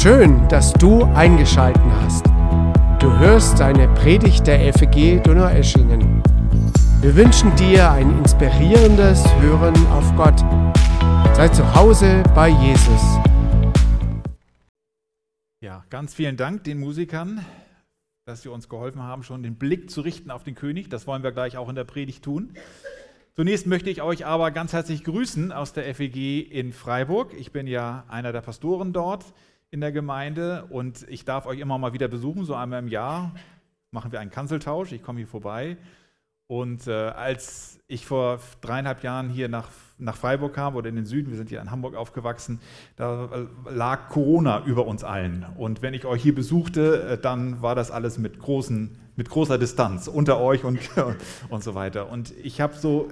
Schön, dass du eingeschalten hast. Du hörst eine Predigt der FEG Donaueschingen. Wir wünschen dir ein inspirierendes Hören auf Gott. Sei zu Hause bei Jesus. Ja, ganz vielen Dank den Musikern, dass sie uns geholfen haben, schon den Blick zu richten auf den König. Das wollen wir gleich auch in der Predigt tun. Zunächst möchte ich euch aber ganz herzlich grüßen aus der FEG in Freiburg. Ich bin ja einer der Pastoren dort in der Gemeinde und ich darf euch immer mal wieder besuchen, so einmal im Jahr machen wir einen Kanzeltausch, ich komme hier vorbei. Und äh, als ich vor dreieinhalb Jahren hier nach, nach Freiburg kam oder in den Süden, wir sind hier in Hamburg aufgewachsen, da lag Corona über uns allen. Und wenn ich euch hier besuchte, äh, dann war das alles mit, großen, mit großer Distanz unter euch und, und so weiter. Und ich habe so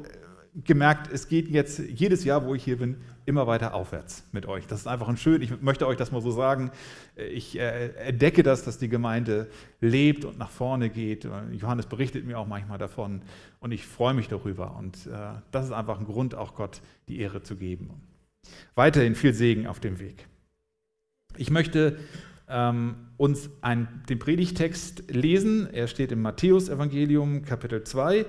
gemerkt, es geht jetzt jedes Jahr, wo ich hier bin, immer weiter aufwärts mit euch. Das ist einfach ein schön, ich möchte euch das mal so sagen. Ich äh, entdecke das, dass die Gemeinde lebt und nach vorne geht. Johannes berichtet mir auch manchmal davon und ich freue mich darüber. Und äh, das ist einfach ein Grund, auch Gott die Ehre zu geben. Weiterhin viel Segen auf dem Weg. Ich möchte ähm, uns ein, den Predigtext lesen. Er steht im Matthäus-Evangelium, Kapitel 2.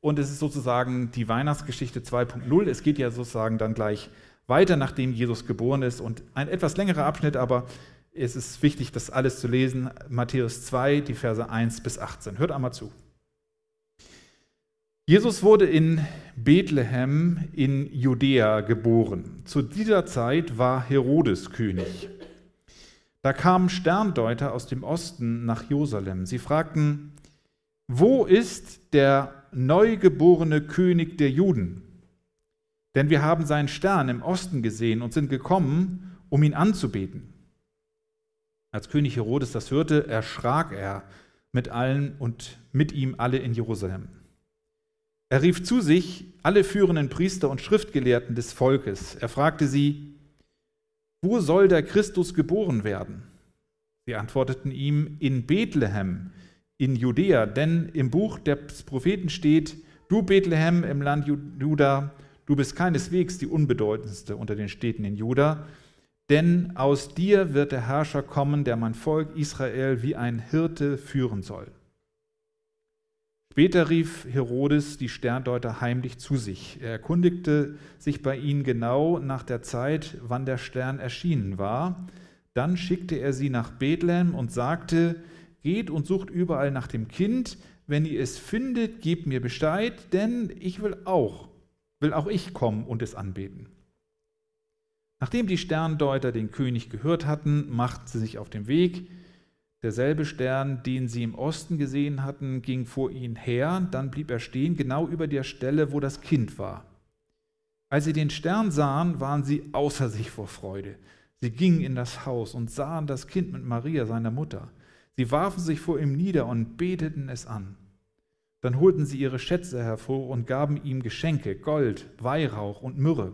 Und es ist sozusagen die Weihnachtsgeschichte 2.0. Es geht ja sozusagen dann gleich weiter, nachdem Jesus geboren ist. Und ein etwas längerer Abschnitt, aber es ist wichtig, das alles zu lesen. Matthäus 2, die Verse 1 bis 18. Hört einmal zu. Jesus wurde in Bethlehem in Judäa geboren. Zu dieser Zeit war Herodes König. Da kamen Sterndeuter aus dem Osten nach Jerusalem. Sie fragten, wo ist der neugeborene König der Juden. Denn wir haben seinen Stern im Osten gesehen und sind gekommen, um ihn anzubeten. Als König Herodes das hörte, erschrak er mit allen und mit ihm alle in Jerusalem. Er rief zu sich alle führenden Priester und Schriftgelehrten des Volkes. Er fragte sie, wo soll der Christus geboren werden? Sie antworteten ihm, in Bethlehem in Judäa, denn im Buch des Propheten steht, du Bethlehem im Land Juda, du bist keineswegs die unbedeutendste unter den Städten in Juda, denn aus dir wird der Herrscher kommen, der mein Volk Israel wie ein Hirte führen soll. Später rief Herodes die Sterndeuter heimlich zu sich. Er erkundigte sich bei ihnen genau nach der Zeit, wann der Stern erschienen war. Dann schickte er sie nach Bethlehem und sagte, Geht und sucht überall nach dem Kind. Wenn ihr es findet, gebt mir Bescheid, denn ich will auch, will auch ich kommen und es anbeten. Nachdem die Sterndeuter den König gehört hatten, machten sie sich auf den Weg. Derselbe Stern, den sie im Osten gesehen hatten, ging vor ihnen her, dann blieb er stehen, genau über der Stelle, wo das Kind war. Als sie den Stern sahen, waren sie außer sich vor Freude. Sie gingen in das Haus und sahen das Kind mit Maria, seiner Mutter. Sie warfen sich vor ihm nieder und beteten es an. Dann holten sie ihre Schätze hervor und gaben ihm Geschenke, Gold, Weihrauch und Myrrhe.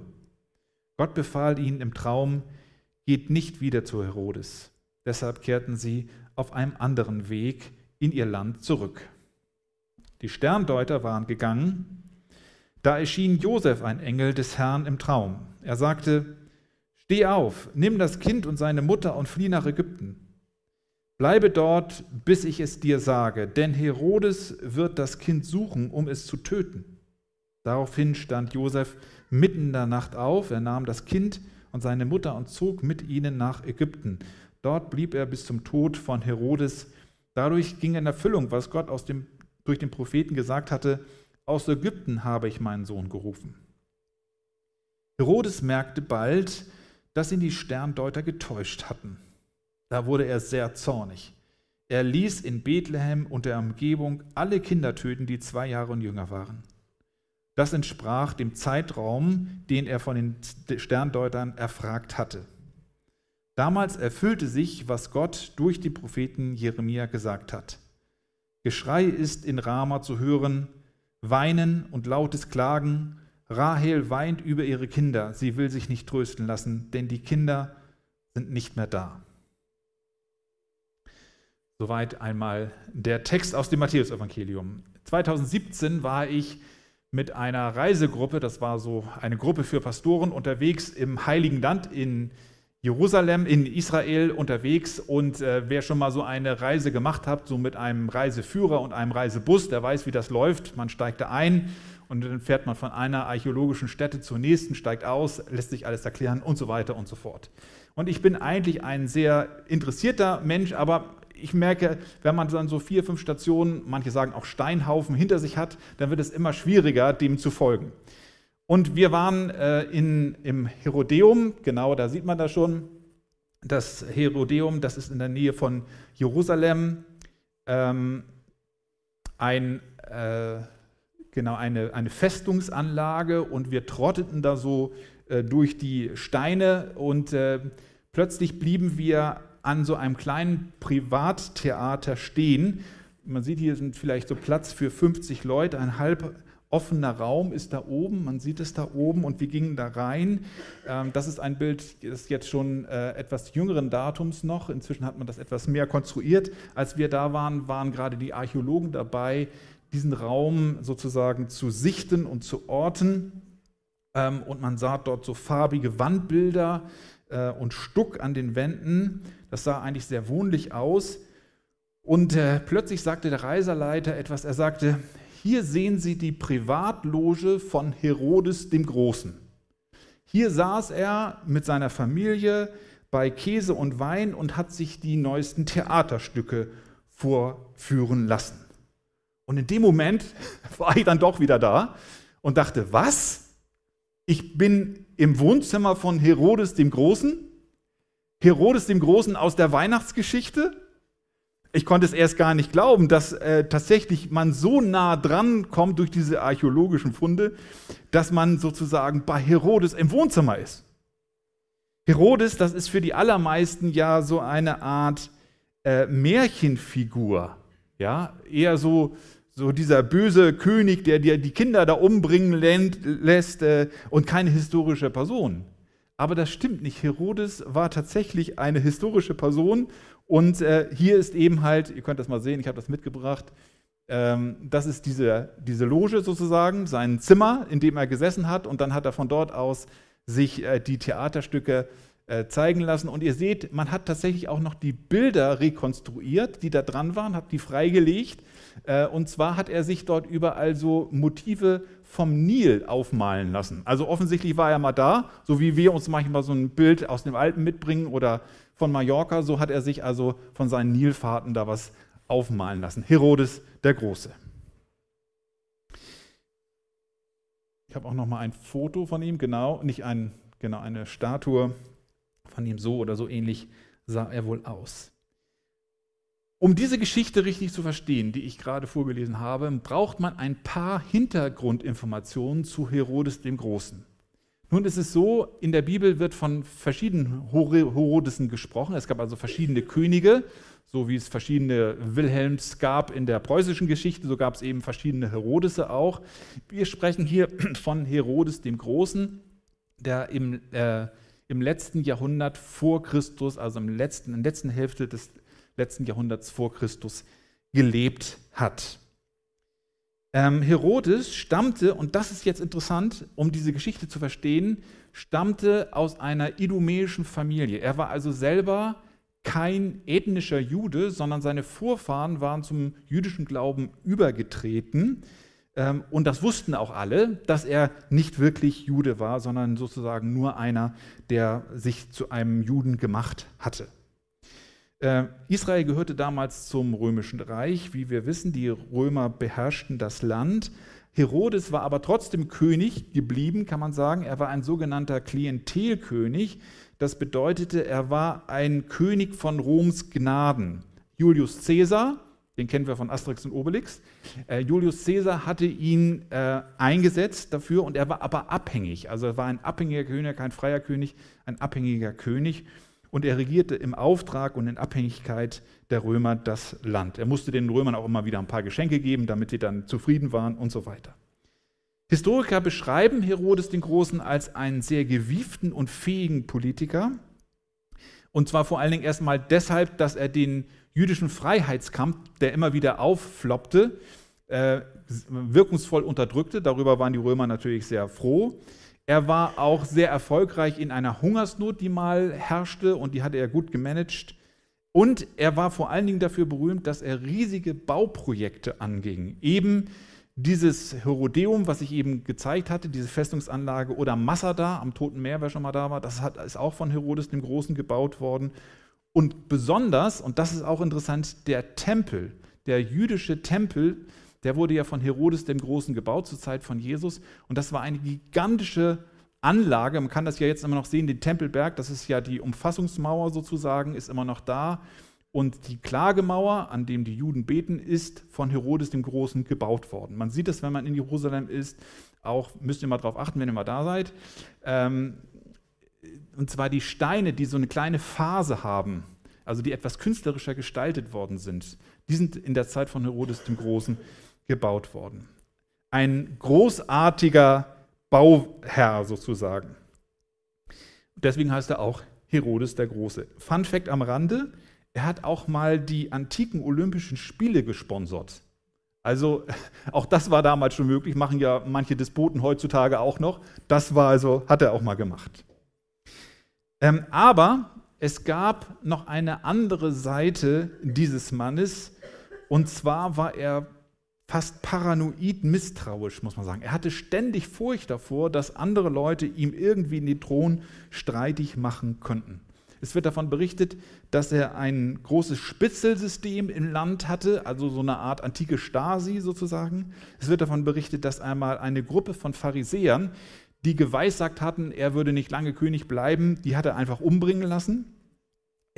Gott befahl ihnen im Traum, geht nicht wieder zu Herodes. Deshalb kehrten sie auf einem anderen Weg in ihr Land zurück. Die Sterndeuter waren gegangen. Da erschien Josef ein Engel des Herrn im Traum. Er sagte, Steh auf, nimm das Kind und seine Mutter und flieh nach Ägypten. Bleibe dort, bis ich es dir sage, denn Herodes wird das Kind suchen, um es zu töten. Daraufhin stand Josef mitten in der Nacht auf, er nahm das Kind und seine Mutter und zog mit ihnen nach Ägypten. Dort blieb er bis zum Tod von Herodes. Dadurch ging in Erfüllung, was Gott aus dem, durch den Propheten gesagt hatte, aus Ägypten habe ich meinen Sohn gerufen. Herodes merkte bald, dass ihn die Sterndeuter getäuscht hatten. Da wurde er sehr zornig. Er ließ in Bethlehem und der Umgebung alle Kinder töten, die zwei Jahre und jünger waren. Das entsprach dem Zeitraum, den er von den Sterndeutern erfragt hatte. Damals erfüllte sich, was Gott durch die Propheten Jeremia gesagt hat. Geschrei ist in Rama zu hören, Weinen und lautes Klagen. Rahel weint über ihre Kinder, sie will sich nicht trösten lassen, denn die Kinder sind nicht mehr da. Soweit einmal der Text aus dem Matthäusevangelium. 2017 war ich mit einer Reisegruppe, das war so eine Gruppe für Pastoren, unterwegs im Heiligen Land in Jerusalem, in Israel unterwegs und äh, wer schon mal so eine Reise gemacht hat, so mit einem Reiseführer und einem Reisebus, der weiß, wie das läuft. Man steigt da ein und dann fährt man von einer archäologischen Stätte zur nächsten, steigt aus, lässt sich alles erklären und so weiter und so fort. Und ich bin eigentlich ein sehr interessierter Mensch, aber ich merke, wenn man dann so vier, fünf Stationen, manche sagen auch Steinhaufen hinter sich hat, dann wird es immer schwieriger, dem zu folgen. Und wir waren äh, in, im Herodeum, genau da sieht man das schon. Das Herodeum, das ist in der Nähe von Jerusalem. Ähm, ein, äh, genau, eine, eine Festungsanlage und wir trotteten da so äh, durch die Steine und äh, plötzlich blieben wir an so einem kleinen Privattheater stehen. Man sieht, hier sind vielleicht so Platz für 50 Leute, ein halb offener Raum ist da oben, man sieht es da oben und wir gingen da rein. Ähm, das ist ein Bild, das jetzt schon äh, etwas jüngeren Datums noch. Inzwischen hat man das etwas mehr konstruiert. Als wir da waren, waren gerade die Archäologen dabei, diesen Raum sozusagen zu sichten und zu orten. Ähm, und man sah dort so farbige Wandbilder äh, und Stuck an den Wänden. Das sah eigentlich sehr wohnlich aus. Und äh, plötzlich sagte der Reiserleiter etwas. Er sagte, hier sehen Sie die Privatloge von Herodes dem Großen. Hier saß er mit seiner Familie bei Käse und Wein und hat sich die neuesten Theaterstücke vorführen lassen. Und in dem Moment war ich dann doch wieder da und dachte, was? Ich bin im Wohnzimmer von Herodes dem Großen? Herodes dem Großen aus der Weihnachtsgeschichte? Ich konnte es erst gar nicht glauben, dass äh, tatsächlich man so nah dran kommt durch diese archäologischen Funde, dass man sozusagen bei Herodes im Wohnzimmer ist. Herodes, das ist für die allermeisten ja so eine Art äh, Märchenfigur, ja, eher so, so dieser böse König, der dir die Kinder da umbringen lässt äh, und keine historische Person. Aber das stimmt nicht. Herodes war tatsächlich eine historische Person und äh, hier ist eben halt, ihr könnt das mal sehen, ich habe das mitgebracht, ähm, das ist diese, diese Loge sozusagen, sein Zimmer, in dem er gesessen hat. Und dann hat er von dort aus sich äh, die Theaterstücke zeigen lassen. Und ihr seht, man hat tatsächlich auch noch die Bilder rekonstruiert, die da dran waren, hat die freigelegt. Äh, und zwar hat er sich dort überall so Motive vom Nil aufmalen lassen. Also offensichtlich war er mal da, so wie wir uns manchmal so ein Bild aus dem Alpen mitbringen oder von Mallorca, so hat er sich also von seinen Nilfahrten da was aufmalen lassen. Herodes der Große. Ich habe auch noch mal ein Foto von ihm, genau, nicht ein, genau eine Statue von ihm so oder so ähnlich sah er wohl aus. Um diese Geschichte richtig zu verstehen, die ich gerade vorgelesen habe, braucht man ein paar Hintergrundinformationen zu Herodes dem Großen. Nun ist es so, in der Bibel wird von verschiedenen Herodesen gesprochen. Es gab also verschiedene Könige, so wie es verschiedene Wilhelms gab in der preußischen Geschichte, so gab es eben verschiedene Herodese auch. Wir sprechen hier von Herodes dem Großen, der im, äh, im letzten Jahrhundert vor Christus, also im letzten, in der letzten Hälfte des letzten Jahrhunderts vor Christus gelebt hat. Ähm, Herodes stammte, und das ist jetzt interessant, um diese Geschichte zu verstehen, stammte aus einer idumäischen Familie. Er war also selber kein ethnischer Jude, sondern seine Vorfahren waren zum jüdischen Glauben übergetreten. Ähm, und das wussten auch alle, dass er nicht wirklich Jude war, sondern sozusagen nur einer, der sich zu einem Juden gemacht hatte. Äh, Israel gehörte damals zum römischen Reich. Wie wir wissen, die Römer beherrschten das Land. Herodes war aber trotzdem König geblieben, kann man sagen. Er war ein sogenannter Klientelkönig. Das bedeutete, er war ein König von Roms Gnaden. Julius Caesar, den kennen wir von Asterix und Obelix. Äh, Julius Caesar hatte ihn äh, eingesetzt dafür und er war aber abhängig. Also er war ein abhängiger König, kein freier König, ein abhängiger König und er regierte im Auftrag und in Abhängigkeit der Römer das Land. Er musste den Römern auch immer wieder ein paar Geschenke geben, damit sie dann zufrieden waren und so weiter. Historiker beschreiben Herodes den Großen als einen sehr gewieften und fähigen Politiker. Und zwar vor allen Dingen erstmal deshalb, dass er den jüdischen Freiheitskampf, der immer wieder auffloppte, äh, wirkungsvoll unterdrückte. Darüber waren die Römer natürlich sehr froh. Er war auch sehr erfolgreich in einer Hungersnot, die mal herrschte und die hatte er gut gemanagt. Und er war vor allen Dingen dafür berühmt, dass er riesige Bauprojekte anging. Eben dieses Herodeum, was ich eben gezeigt hatte, diese Festungsanlage, oder Masada am Toten Meer, wer schon mal da war, das hat, ist auch von Herodes dem Großen gebaut worden. Und besonders, und das ist auch interessant, der Tempel, der jüdische Tempel, der wurde ja von Herodes dem Großen gebaut zur Zeit von Jesus. Und das war eine gigantische Anlage. Man kann das ja jetzt immer noch sehen, den Tempelberg, das ist ja die Umfassungsmauer sozusagen, ist immer noch da. Und die Klagemauer, an dem die Juden beten, ist von Herodes dem Großen gebaut worden. Man sieht es, wenn man in Jerusalem ist, auch müsst ihr mal darauf achten, wenn ihr mal da seid. Ähm, und zwar die Steine, die so eine kleine Phase haben, also die etwas künstlerischer gestaltet worden sind, die sind in der Zeit von Herodes dem Großen gebaut worden. Ein großartiger Bauherr sozusagen. Deswegen heißt er auch Herodes der Große. Fun Fact am Rande: er hat auch mal die antiken Olympischen Spiele gesponsert. Also auch das war damals schon möglich, machen ja manche Despoten heutzutage auch noch. Das war also, hat er auch mal gemacht. Ähm, aber es gab noch eine andere Seite dieses Mannes, und zwar war er fast paranoid misstrauisch, muss man sagen. Er hatte ständig Furcht davor, dass andere Leute ihm irgendwie den Thron streitig machen könnten. Es wird davon berichtet, dass er ein großes Spitzelsystem im Land hatte, also so eine Art antike Stasi sozusagen. Es wird davon berichtet, dass einmal eine Gruppe von Pharisäern, die geweissagt hatten, er würde nicht lange König bleiben, die hat er einfach umbringen lassen.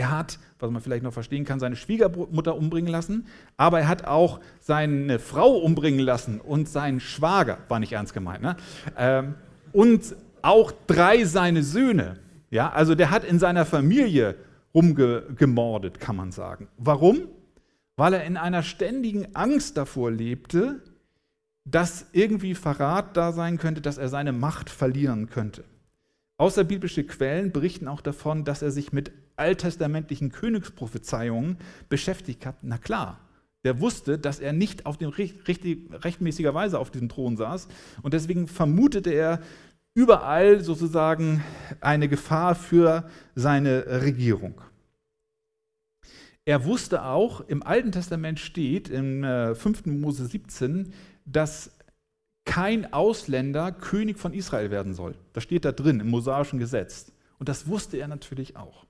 Er hat, was man vielleicht noch verstehen kann, seine Schwiegermutter umbringen lassen, aber er hat auch seine Frau umbringen lassen und seinen Schwager, war nicht ernst gemeint, ne? Ähm, und auch drei seine Söhne. Ja, also der hat in seiner Familie rumgemordet, kann man sagen. Warum? Weil er in einer ständigen Angst davor lebte, dass irgendwie Verrat da sein könnte, dass er seine Macht verlieren könnte. Außerbiblische Quellen berichten auch davon, dass er sich mit alttestamentlichen Königsprophezeiungen beschäftigt hat. Na klar, der wusste, dass er nicht auf dem richtig, rechtmäßiger Weise auf diesem Thron saß und deswegen vermutete er überall sozusagen eine Gefahr für seine Regierung. Er wusste auch, im Alten Testament steht, im 5. Äh, Mose 17, dass kein Ausländer König von Israel werden soll. Das steht da drin im mosaischen Gesetz. Und das wusste er natürlich auch.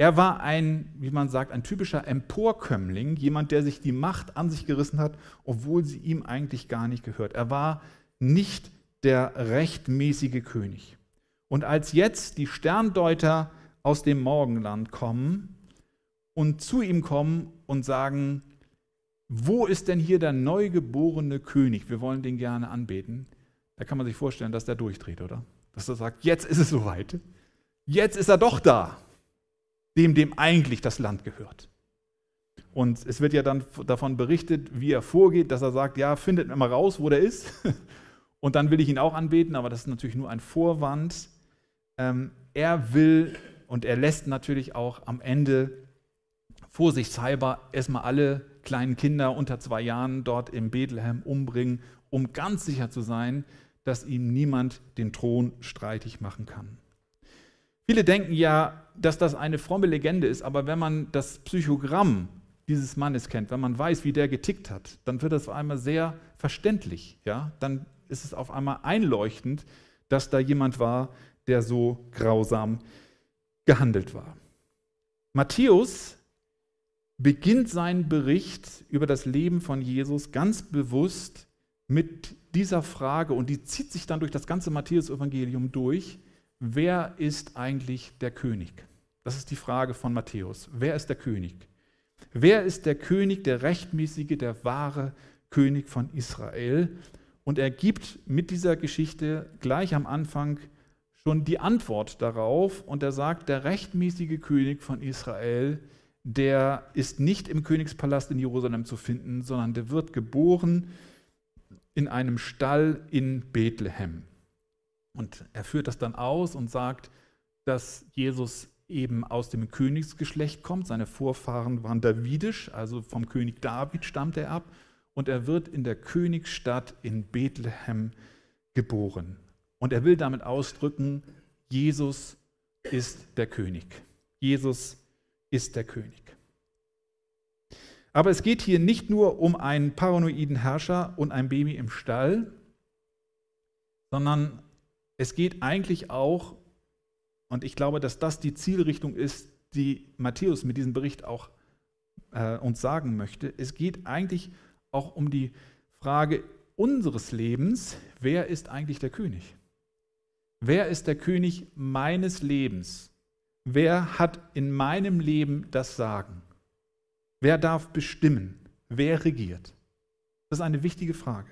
Er war ein, wie man sagt, ein typischer Emporkömmling, jemand, der sich die Macht an sich gerissen hat, obwohl sie ihm eigentlich gar nicht gehört. Er war nicht der rechtmäßige König. Und als jetzt die Sterndeuter aus dem Morgenland kommen und zu ihm kommen und sagen, wo ist denn hier der neugeborene König? Wir wollen den gerne anbeten. Da kann man sich vorstellen, dass der durchdreht, oder? Dass er sagt, jetzt ist es soweit. Jetzt ist er doch da, dem dem eigentlich das Land gehört. Und es wird ja dann davon berichtet, wie er vorgeht, dass er sagt, ja, findet mal raus, wo der ist. und dann will ich ihn auch anbeten, aber das ist natürlich nur ein Vorwand. Ähm, er will und er lässt natürlich auch am Ende vorsichtshalber erstmal alle kleinen Kinder unter zwei Jahren dort in Bethlehem umbringen, um ganz sicher zu sein, dass ihm niemand den Thron streitig machen kann. Viele denken ja, dass das eine fromme Legende ist, aber wenn man das Psychogramm dieses Mannes kennt, wenn man weiß, wie der getickt hat, dann wird das auf einmal sehr verständlich. Ja? Dann ist es auf einmal einleuchtend, dass da jemand war, der so grausam gehandelt war. Matthäus beginnt seinen Bericht über das Leben von Jesus ganz bewusst mit dieser Frage und die zieht sich dann durch das ganze Matthäus-Evangelium durch. Wer ist eigentlich der König? Das ist die Frage von Matthäus. Wer ist der König? Wer ist der König, der rechtmäßige, der wahre König von Israel? Und er gibt mit dieser Geschichte gleich am Anfang schon die Antwort darauf und er sagt, der rechtmäßige König von Israel, der ist nicht im Königspalast in Jerusalem zu finden, sondern der wird geboren in einem Stall in Bethlehem. Und er führt das dann aus und sagt, dass Jesus eben aus dem Königsgeschlecht kommt. Seine Vorfahren waren davidisch, also vom König David stammt er ab und er wird in der Königsstadt in Bethlehem geboren. Und er will damit ausdrücken, Jesus ist der König. Jesus ist der König. Aber es geht hier nicht nur um einen paranoiden Herrscher und ein Baby im Stall, sondern es geht eigentlich auch, und ich glaube, dass das die Zielrichtung ist, die Matthäus mit diesem Bericht auch äh, uns sagen möchte, es geht eigentlich auch um die Frage unseres Lebens, wer ist eigentlich der König? Wer ist der König meines Lebens? Wer hat in meinem Leben das Sagen? Wer darf bestimmen? Wer regiert? Das ist eine wichtige Frage.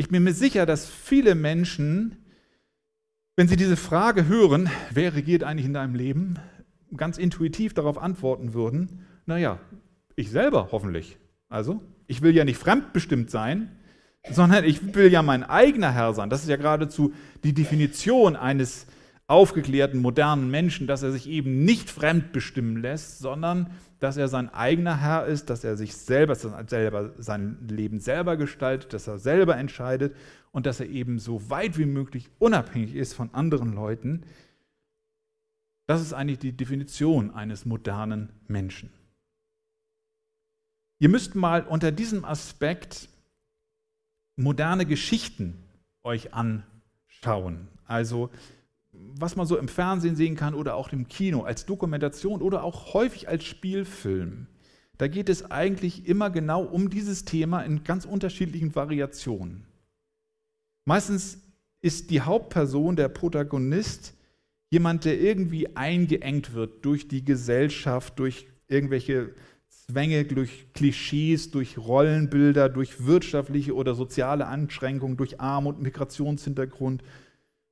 Ich bin mir sicher, dass viele Menschen, wenn sie diese Frage hören, wer regiert eigentlich in deinem Leben, ganz intuitiv darauf antworten würden, naja, ich selber hoffentlich. Also, ich will ja nicht fremdbestimmt sein, sondern ich will ja mein eigener Herr sein. Das ist ja geradezu die Definition eines aufgeklärten, modernen Menschen, dass er sich eben nicht fremdbestimmen lässt, sondern dass er sein eigener Herr ist, dass er sich selber, selber sein Leben selber gestaltet, dass er selber entscheidet und dass er eben so weit wie möglich unabhängig ist von anderen Leuten. Das ist eigentlich die Definition eines modernen Menschen. Ihr müsst mal unter diesem Aspekt moderne Geschichten euch anschauen. Also was man so im Fernsehen sehen kann oder auch im Kino, als Dokumentation oder auch häufig als Spielfilm. Da geht es eigentlich immer genau um dieses Thema in ganz unterschiedlichen Variationen. Meistens ist die Hauptperson, der Protagonist, jemand, der irgendwie eingeengt wird durch die Gesellschaft, durch irgendwelche Zwänge, durch Klischees, durch Rollenbilder, durch wirtschaftliche oder soziale Anschränkungen, durch Armut, Migrationshintergrund,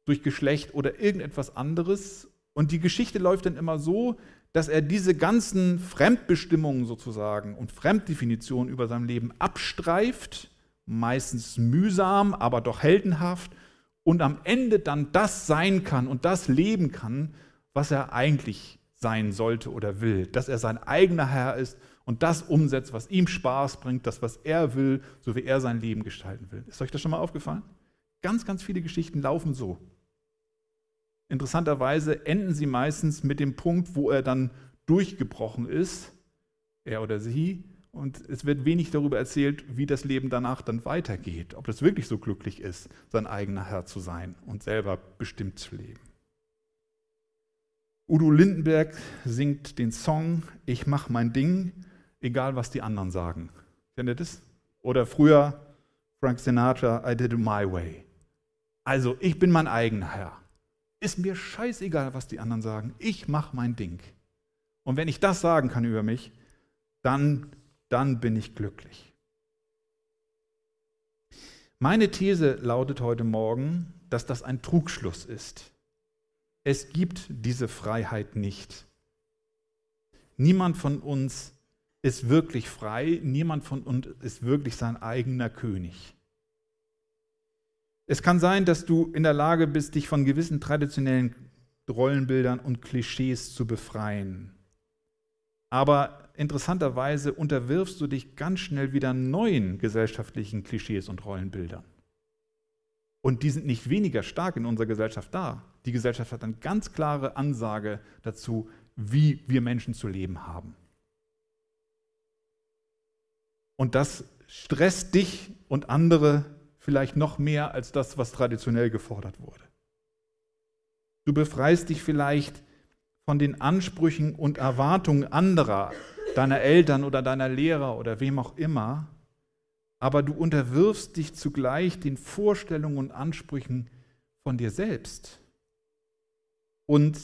durch Geschlecht oder irgendetwas anderes. Und die Geschichte läuft dann immer so, dass er diese ganzen Fremdbestimmungen sozusagen und Fremddefinitionen über sein Leben abstreift, meistens mühsam, aber doch heldenhaft, und am Ende dann das sein kann und das leben kann, was er eigentlich sein sollte oder will, dass er sein eigener Herr ist und das umsetzt, was ihm Spaß bringt, das, was er will, so wie er sein Leben gestalten will. Ist euch das schon mal aufgefallen? Ganz, ganz viele Geschichten laufen so. Interessanterweise enden sie meistens mit dem Punkt, wo er dann durchgebrochen ist, er oder sie, und es wird wenig darüber erzählt, wie das Leben danach dann weitergeht, ob das wirklich so glücklich ist, sein eigener Herr zu sein und selber bestimmt zu leben. Udo Lindenberg singt den Song Ich mach mein Ding, egal was die anderen sagen. Kennt ihr das? Oder früher Frank Sinatra, I did it my way. Also ich bin mein eigener Herr. Ist mir scheißegal, was die anderen sagen. Ich mache mein Ding. Und wenn ich das sagen kann über mich, dann, dann bin ich glücklich. Meine These lautet heute Morgen, dass das ein Trugschluss ist. Es gibt diese Freiheit nicht. Niemand von uns ist wirklich frei, niemand von uns ist wirklich sein eigener König. Es kann sein, dass du in der Lage bist, dich von gewissen traditionellen Rollenbildern und Klischees zu befreien. Aber interessanterweise unterwirfst du dich ganz schnell wieder neuen gesellschaftlichen Klischees und Rollenbildern. Und die sind nicht weniger stark in unserer Gesellschaft da. Die Gesellschaft hat eine ganz klare Ansage dazu, wie wir Menschen zu leben haben. Und das stresst dich und andere vielleicht noch mehr als das, was traditionell gefordert wurde. Du befreist dich vielleicht von den Ansprüchen und Erwartungen anderer, deiner Eltern oder deiner Lehrer oder wem auch immer, aber du unterwirfst dich zugleich den Vorstellungen und Ansprüchen von dir selbst. Und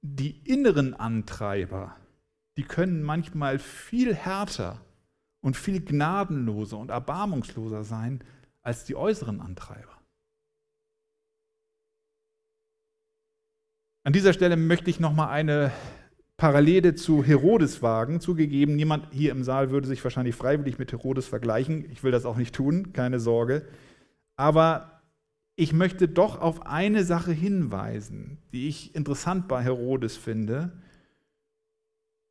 die inneren Antreiber, die können manchmal viel härter und viel gnadenloser und erbarmungsloser sein als die äußeren Antreiber. An dieser Stelle möchte ich noch mal eine Parallele zu Herodes wagen. Zugegeben, niemand hier im Saal würde sich wahrscheinlich freiwillig mit Herodes vergleichen. Ich will das auch nicht tun, keine Sorge. Aber ich möchte doch auf eine Sache hinweisen, die ich interessant bei Herodes finde.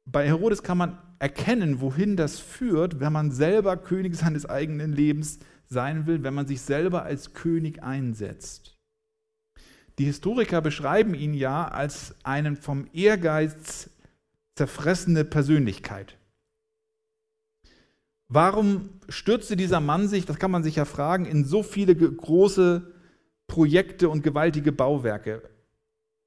Bei Herodes kann man erkennen, wohin das führt, wenn man selber König seines eigenen Lebens sein will, wenn man sich selber als König einsetzt. Die Historiker beschreiben ihn ja als einen vom Ehrgeiz zerfressene Persönlichkeit. Warum stürzte dieser Mann sich, das kann man sich ja fragen, in so viele große Projekte und gewaltige Bauwerke,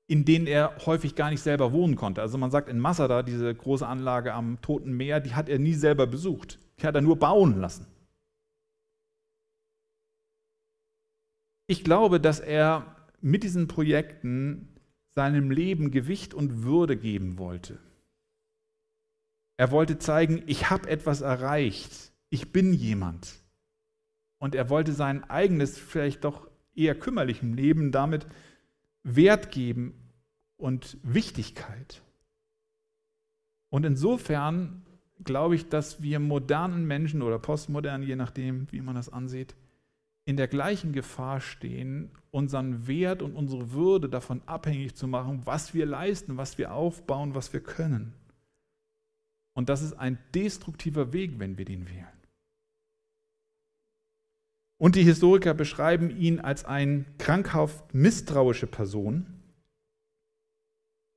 in denen er häufig gar nicht selber wohnen konnte? Also man sagt in Masada, diese große Anlage am Toten Meer, die hat er nie selber besucht. Die hat er nur bauen lassen. Ich glaube, dass er mit diesen Projekten seinem Leben Gewicht und Würde geben wollte. Er wollte zeigen, ich habe etwas erreicht, ich bin jemand. Und er wollte sein eigenes, vielleicht doch eher kümmerlichem Leben damit Wert geben und Wichtigkeit. Und insofern glaube ich, dass wir modernen Menschen oder postmodernen, je nachdem, wie man das ansieht, in der gleichen Gefahr stehen, unseren Wert und unsere Würde davon abhängig zu machen, was wir leisten, was wir aufbauen, was wir können. Und das ist ein destruktiver Weg, wenn wir den wählen. Und die Historiker beschreiben ihn als eine krankhaft misstrauische Person.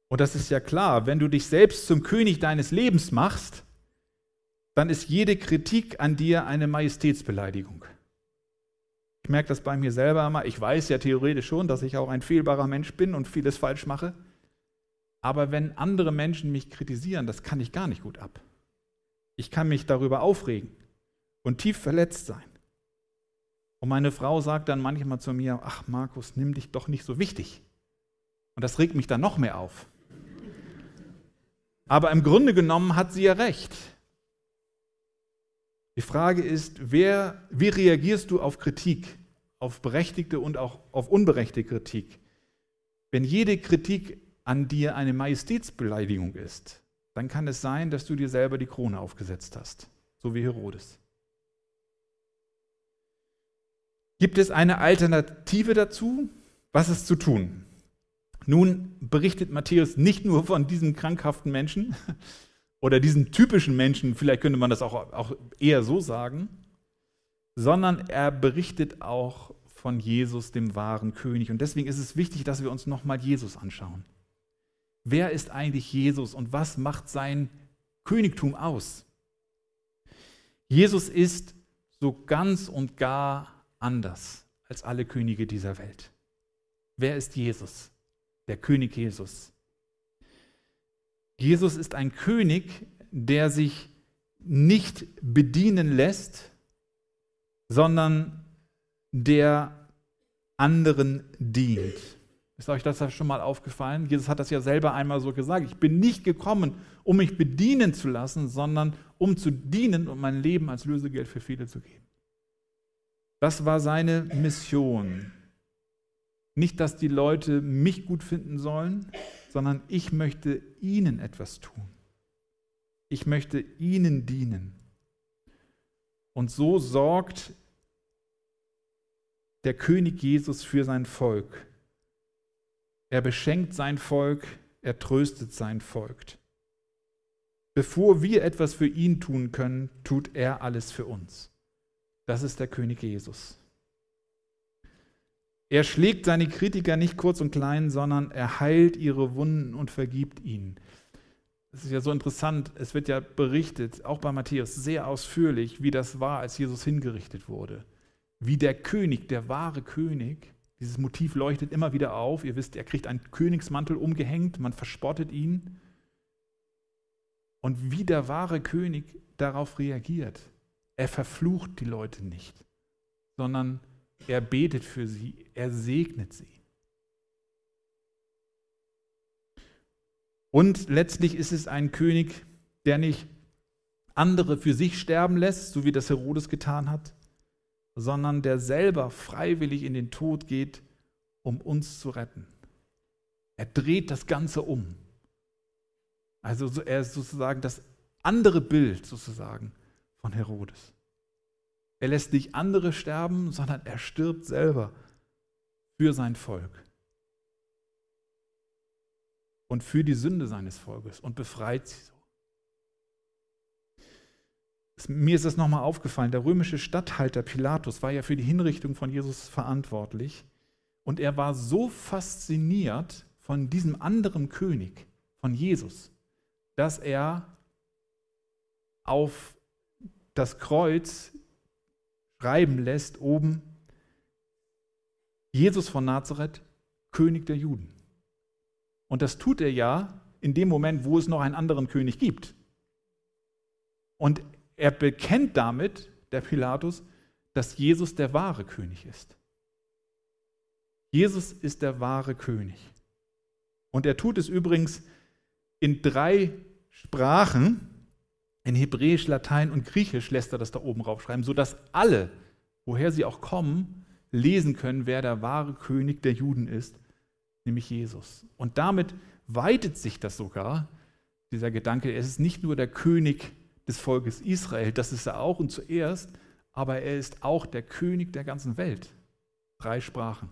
Und das ist ja klar, wenn du dich selbst zum König deines Lebens machst, dann ist jede Kritik an dir eine Majestätsbeleidigung. Ich merke das bei mir selber immer. Ich weiß ja theoretisch schon, dass ich auch ein fehlbarer Mensch bin und vieles falsch mache. Aber wenn andere Menschen mich kritisieren, das kann ich gar nicht gut ab. Ich kann mich darüber aufregen und tief verletzt sein. Und meine Frau sagt dann manchmal zu mir, ach Markus, nimm dich doch nicht so wichtig. Und das regt mich dann noch mehr auf. Aber im Grunde genommen hat sie ja recht. Die Frage ist, wer, wie reagierst du auf Kritik, auf berechtigte und auch auf unberechtigte Kritik? Wenn jede Kritik an dir eine Majestätsbeleidigung ist, dann kann es sein, dass du dir selber die Krone aufgesetzt hast, so wie Herodes. Gibt es eine Alternative dazu? Was ist zu tun? Nun berichtet Matthäus nicht nur von diesem krankhaften Menschen oder diesen typischen Menschen, vielleicht könnte man das auch, auch eher so sagen, sondern er berichtet auch von Jesus, dem wahren König. Und deswegen ist es wichtig, dass wir uns nochmal Jesus anschauen. Wer ist eigentlich Jesus und was macht sein Königtum aus? Jesus ist so ganz und gar anders als alle Könige dieser Welt. Wer ist Jesus? Der König Jesus. Jesus ist ein König, der sich nicht bedienen lässt, sondern der anderen dient. Ist euch das schon mal aufgefallen? Jesus hat das ja selber einmal so gesagt. Ich bin nicht gekommen, um mich bedienen zu lassen, sondern um zu dienen und mein Leben als Lösegeld für viele zu geben. Das war seine Mission. Nicht, dass die Leute mich gut finden sollen, sondern ich möchte ihnen etwas tun. Ich möchte ihnen dienen. Und so sorgt der König Jesus für sein Volk. Er beschenkt sein Volk, er tröstet sein Volk. Bevor wir etwas für ihn tun können, tut er alles für uns. Das ist der König Jesus. Er schlägt seine Kritiker nicht kurz und klein, sondern er heilt ihre Wunden und vergibt ihnen. Es ist ja so interessant, es wird ja berichtet, auch bei Matthäus, sehr ausführlich, wie das war, als Jesus hingerichtet wurde. Wie der König, der wahre König, dieses Motiv leuchtet immer wieder auf. Ihr wisst, er kriegt einen Königsmantel umgehängt, man verspottet ihn. Und wie der wahre König darauf reagiert. Er verflucht die Leute nicht, sondern er betet für sie, er segnet sie. Und letztlich ist es ein König, der nicht andere für sich sterben lässt, so wie das Herodes getan hat, sondern der selber freiwillig in den Tod geht, um uns zu retten. Er dreht das Ganze um. Also er ist sozusagen das andere Bild sozusagen von Herodes. Er lässt nicht andere sterben, sondern er stirbt selber für sein Volk und für die Sünde seines Volkes und befreit sie so. Mir ist das nochmal aufgefallen. Der römische Statthalter Pilatus war ja für die Hinrichtung von Jesus verantwortlich. Und er war so fasziniert von diesem anderen König, von Jesus, dass er auf das Kreuz schreiben lässt oben, Jesus von Nazareth, König der Juden. Und das tut er ja in dem Moment, wo es noch einen anderen König gibt. Und er bekennt damit, der Pilatus, dass Jesus der wahre König ist. Jesus ist der wahre König. Und er tut es übrigens in drei Sprachen. In Hebräisch, Latein und Griechisch lässt er das da oben raufschreiben, sodass alle, woher sie auch kommen, lesen können, wer der wahre König der Juden ist, nämlich Jesus. Und damit weitet sich das sogar, dieser Gedanke, er ist nicht nur der König des Volkes Israel, das ist er auch und zuerst, aber er ist auch der König der ganzen Welt. Drei Sprachen.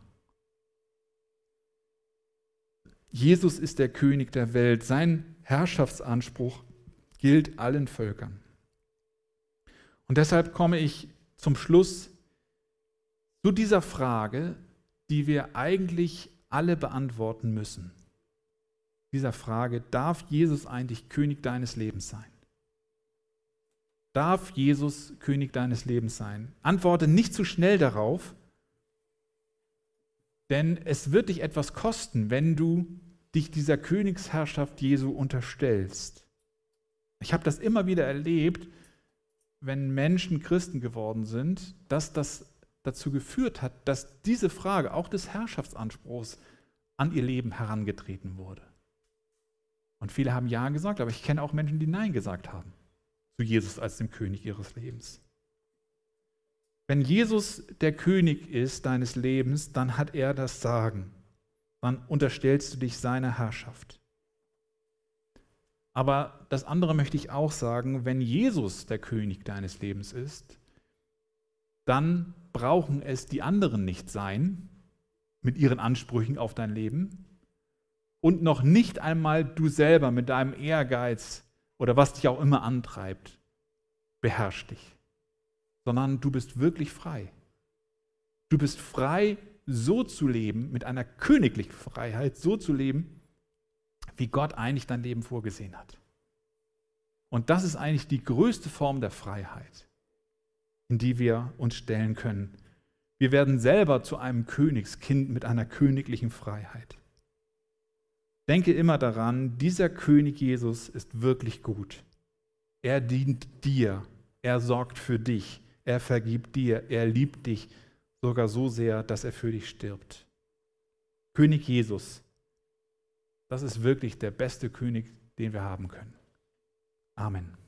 Jesus ist der König der Welt. Sein Herrschaftsanspruch gilt allen Völkern. Und deshalb komme ich zum Schluss zu dieser Frage, die wir eigentlich alle beantworten müssen. Dieser Frage, darf Jesus eigentlich König deines Lebens sein? Darf Jesus König deines Lebens sein? Antworte nicht zu schnell darauf, denn es wird dich etwas kosten, wenn du dich dieser Königsherrschaft Jesu unterstellst. Ich habe das immer wieder erlebt, wenn Menschen Christen geworden sind, dass das dazu geführt hat, dass diese Frage auch des Herrschaftsanspruchs an ihr Leben herangetreten wurde. Und viele haben Ja gesagt, aber ich kenne auch Menschen, die Nein gesagt haben zu Jesus als dem König ihres Lebens. Wenn Jesus der König ist deines Lebens, dann hat er das Sagen. Dann unterstellst du dich seiner Herrschaft. Aber das andere möchte ich auch sagen, wenn Jesus der König deines Lebens ist, dann brauchen es die anderen nicht sein mit ihren Ansprüchen auf dein Leben und noch nicht einmal du selber mit deinem Ehrgeiz oder was dich auch immer antreibt, beherrscht dich, sondern du bist wirklich frei. Du bist frei, so zu leben, mit einer königlichen Freiheit, so zu leben, wie Gott eigentlich dein Leben vorgesehen hat. Und das ist eigentlich die größte Form der Freiheit, in die wir uns stellen können. Wir werden selber zu einem Königskind mit einer königlichen Freiheit. Denke immer daran, dieser König Jesus ist wirklich gut. Er dient dir, er sorgt für dich, er vergibt dir, er liebt dich sogar so sehr, dass er für dich stirbt. König Jesus, das ist wirklich der beste König, den wir haben können. Amen.